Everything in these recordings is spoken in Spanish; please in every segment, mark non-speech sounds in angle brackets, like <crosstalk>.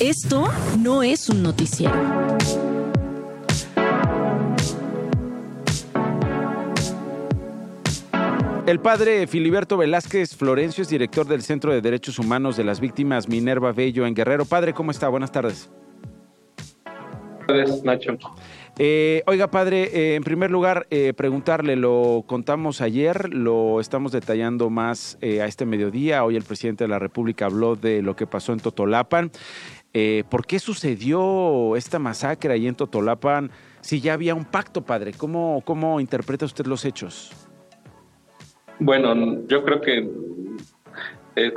Esto no es un noticiero. El padre Filiberto Velázquez Florencio es director del Centro de Derechos Humanos de las Víctimas Minerva Bello en Guerrero. Padre, ¿cómo está? Buenas tardes. Buenas tardes, Nacho. Eh, oiga, padre, eh, en primer lugar, eh, preguntarle, lo contamos ayer, lo estamos detallando más a este mediodía. Hoy el presidente de la República habló de lo que pasó en Totolapan. ¿Por qué sucedió esta masacre ahí en Totolapan si ya había un pacto, padre? ¿Cómo, cómo interpreta usted los hechos? Bueno, yo creo que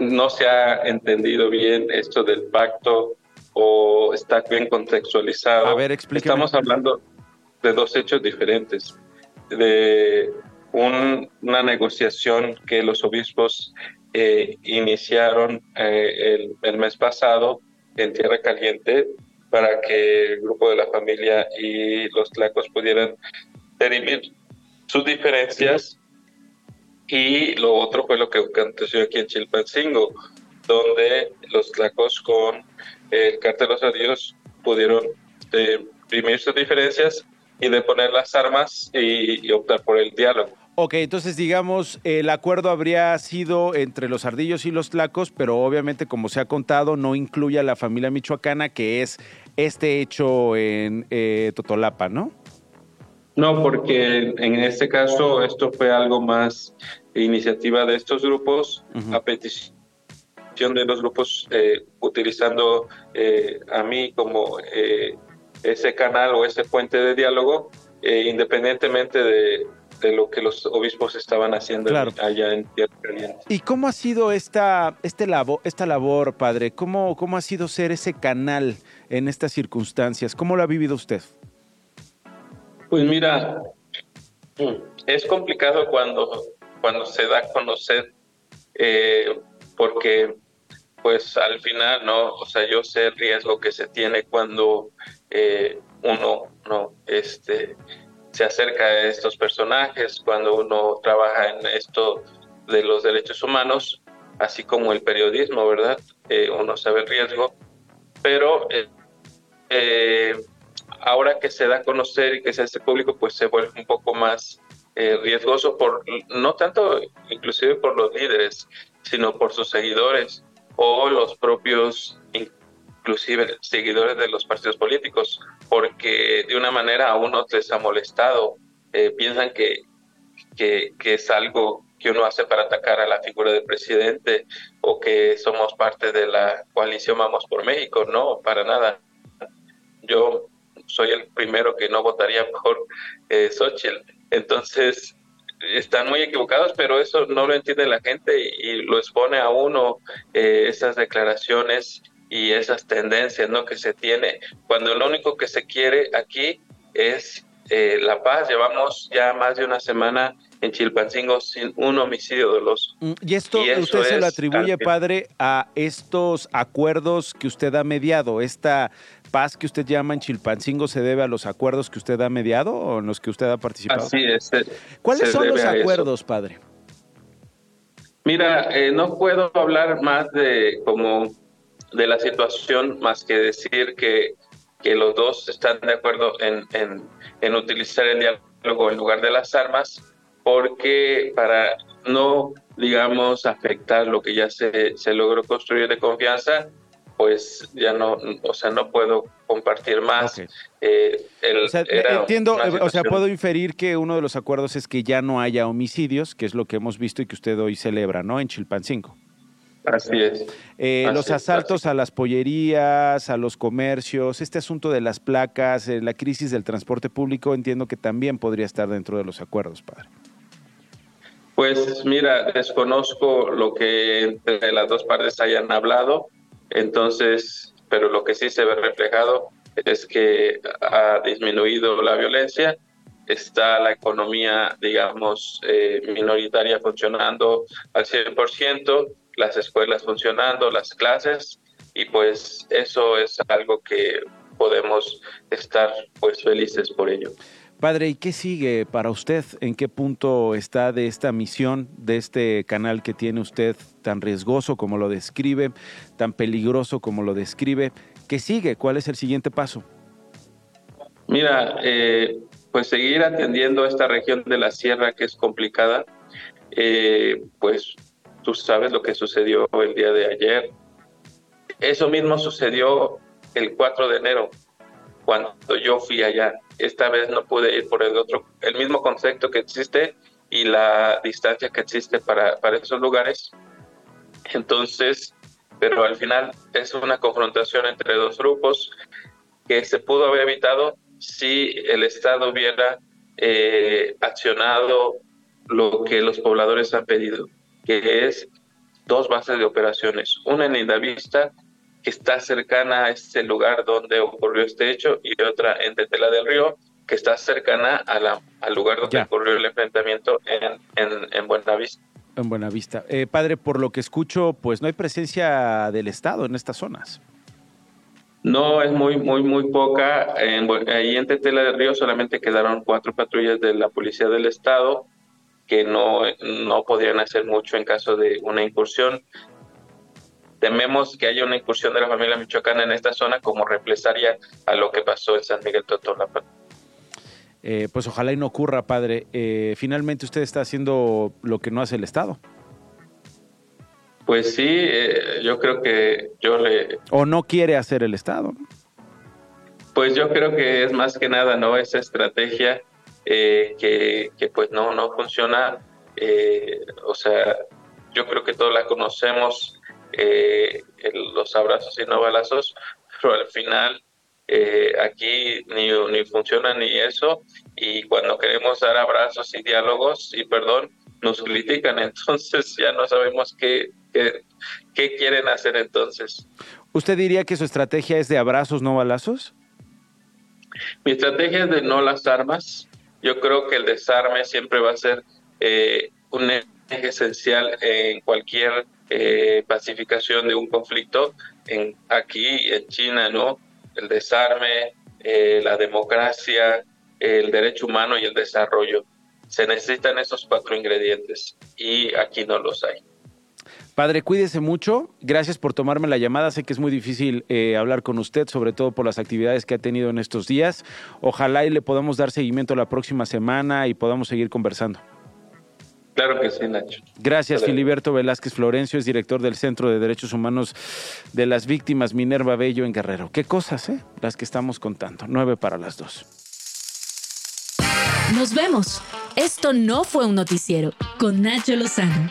no se ha entendido bien esto del pacto o está bien contextualizado. A ver, explíqueme. Estamos hablando de dos hechos diferentes, de una negociación que los obispos eh, iniciaron eh, el, mes pasado en Tierra Caliente para que el grupo de la familia y los tlacos pudieran tener sus diferencias. Y lo otro fue lo que aconteció aquí en Chilpancingo, donde los tlacos con el cártel de los adiós pudieron imprimir sus diferencias y de poner las armas y, optar por el diálogo. Ok, entonces digamos, el acuerdo habría sido entre los ardillos y los tlacos, pero obviamente como se ha contado, no incluye a la familia michoacana, que es este hecho en eh, Totolapa, ¿no? No, porque en este caso esto fue algo más iniciativa de estos grupos, a petición de los grupos eh, utilizando eh, a mí como eh, ese canal o ese puente de diálogo, independientemente de, lo que los obispos estaban haciendo allá en Tierra Caliente. ¿Y cómo ha sido esta, este labor, esta labor, padre? ¿Cómo, ¿Cómo ha sido ser ese canal en estas circunstancias? ¿Cómo lo ha vivido usted? Pues mira, es complicado cuando, cuando se da a conocer, eh, porque pues al final, ¿no? O sea, yo sé el riesgo que se tiene cuando eh, uno no este, se acerca a estos personajes, cuando uno trabaja en esto de los derechos humanos, así como el periodismo, ¿verdad? Eh, uno sabe el riesgo, pero eh, ahora que se da a conocer y que se hace público, pues se vuelve un poco más riesgoso por, no tanto inclusive por los líderes, sino por sus seguidores o los propios inclusive seguidores de los partidos políticos, porque de una manera a unos les ha molestado, eh, piensan que, que, es algo que uno hace para atacar a la figura del presidente o que somos parte de la coalición Vamos por México, no, para nada. Yo soy el primero que no votaría por eh, Xochitl. Entonces, están muy equivocados, pero eso no lo entiende la gente y, lo expone a uno eh, esas declaraciones y esas tendencias ¿no? que se tiene, cuando lo único que se quiere aquí es eh, la paz. Llevamos ya más de una semana en Chilpancingo sin un homicidio de los mm, Y esto usted se lo atribuye, padre, a estos acuerdos que usted ha mediado. ¿Esta paz que usted llama en Chilpancingo se debe a los acuerdos que usted ha mediado o en los que usted ha participado? Así es. ¿Cuáles son los acuerdos, padre? Mira, eh, no puedo hablar más de como de la situación más que decir que, que los dos están de acuerdo en, en, utilizar el diálogo en lugar de las armas, porque para no, digamos, afectar lo que ya se, se logró construir de confianza, pues ya no, o sea, no puedo compartir más. Eh, entiendo, o sea, puedo inferir que uno de los acuerdos es que ya no haya homicidios, que es lo que hemos visto y que usted hoy celebra, ¿no? En Chilpancingo. Así es. Eh, los asaltos a las pollerías, a los comercios, este asunto de las placas, eh, la crisis del transporte público, entiendo que también podría estar dentro de los acuerdos, padre. Pues mira, desconozco lo que entre las dos partes hayan hablado, entonces, pero lo que sí se ve reflejado es que ha disminuido la violencia, está la economía, digamos, eh, minoritaria funcionando al 100%, las escuelas funcionando, las clases, y pues eso es algo que podemos estar pues felices por ello. Padre, ¿y qué sigue para usted? ¿En qué punto está de esta misión, de este canal que tiene usted tan riesgoso como lo describe, tan peligroso como lo describe? ¿Qué sigue? ¿Cuál es el siguiente paso? Mira, eh, pues seguir atendiendo esta región de la sierra que es complicada, eh, pues tú sabes lo que sucedió el día de ayer. Eso mismo sucedió el 4 de enero, cuando yo fui allá. Esta vez no pude ir por el otro, el mismo concepto que existe y la distancia que existe para, para esos lugares. Entonces, pero al final es una confrontación entre dos grupos que se pudo haber evitado si el Estado hubiera eh, accionado lo que los pobladores han pedido, que es dos bases de operaciones, una en Indavista, que está cercana a este lugar donde ocurrió este hecho, y otra en Tetela del Río, que está cercana a la, al lugar donde ocurrió el enfrentamiento en, en, en Buenavista. En Buenavista. Eh, padre, por lo que escucho, pues no hay presencia del Estado en estas zonas. No, es muy, muy, muy poca. En, ahí en Tetela del Río solamente quedaron cuatro patrullas de la Policía del Estado que no, no podrían hacer mucho en caso de una incursión. Tememos que haya una incursión de la familia michoacana en esta zona como represalia a lo que pasó en San Miguel Totolapa. Eh, pues ojalá y no ocurra, padre. Eh, finalmente usted está haciendo lo que no hace el Estado. Pues sí, eh, yo creo que yo le... O no quiere hacer el Estado. Pues yo creo que es más que nada, ¿no? Esa estrategia eh, que, que, pues no, no funciona. Eh, o sea, yo creo que todos la conocemos, los abrazos y no balazos, <laughs> pero al final aquí ni, ni funciona ni eso. Y cuando queremos dar abrazos y diálogos y perdón, nos critican, <laughs> entonces ya no sabemos qué, qué, qué, quieren hacer entonces. ¿Usted diría que su estrategia es de abrazos, no balazos? Mi estrategia es de no las armas. Yo creo que el desarme siempre va a ser eh, un eje esencial en cualquier eh, pacificación de un conflicto, en, aquí en China, ¿no? El desarme, eh, la democracia, el derecho humano y el desarrollo. Se necesitan esos cuatro ingredientes y aquí no los hay. Padre, cuídese mucho. Gracias por tomarme la llamada. Sé que es muy difícil eh, hablar con usted, sobre todo por las actividades que ha tenido en estos días. Ojalá y le podamos dar seguimiento la próxima semana y podamos seguir conversando. Claro que sí, Nacho. Gracias, Filiberto Velázquez Florencio, es director del Centro de Derechos Humanos de las Víctimas Minerva Bello en Guerrero. Qué cosas, ¿eh? Las que estamos contando. Nueve para las dos. Nos vemos. Esto no fue un noticiero con Nacho Lozano.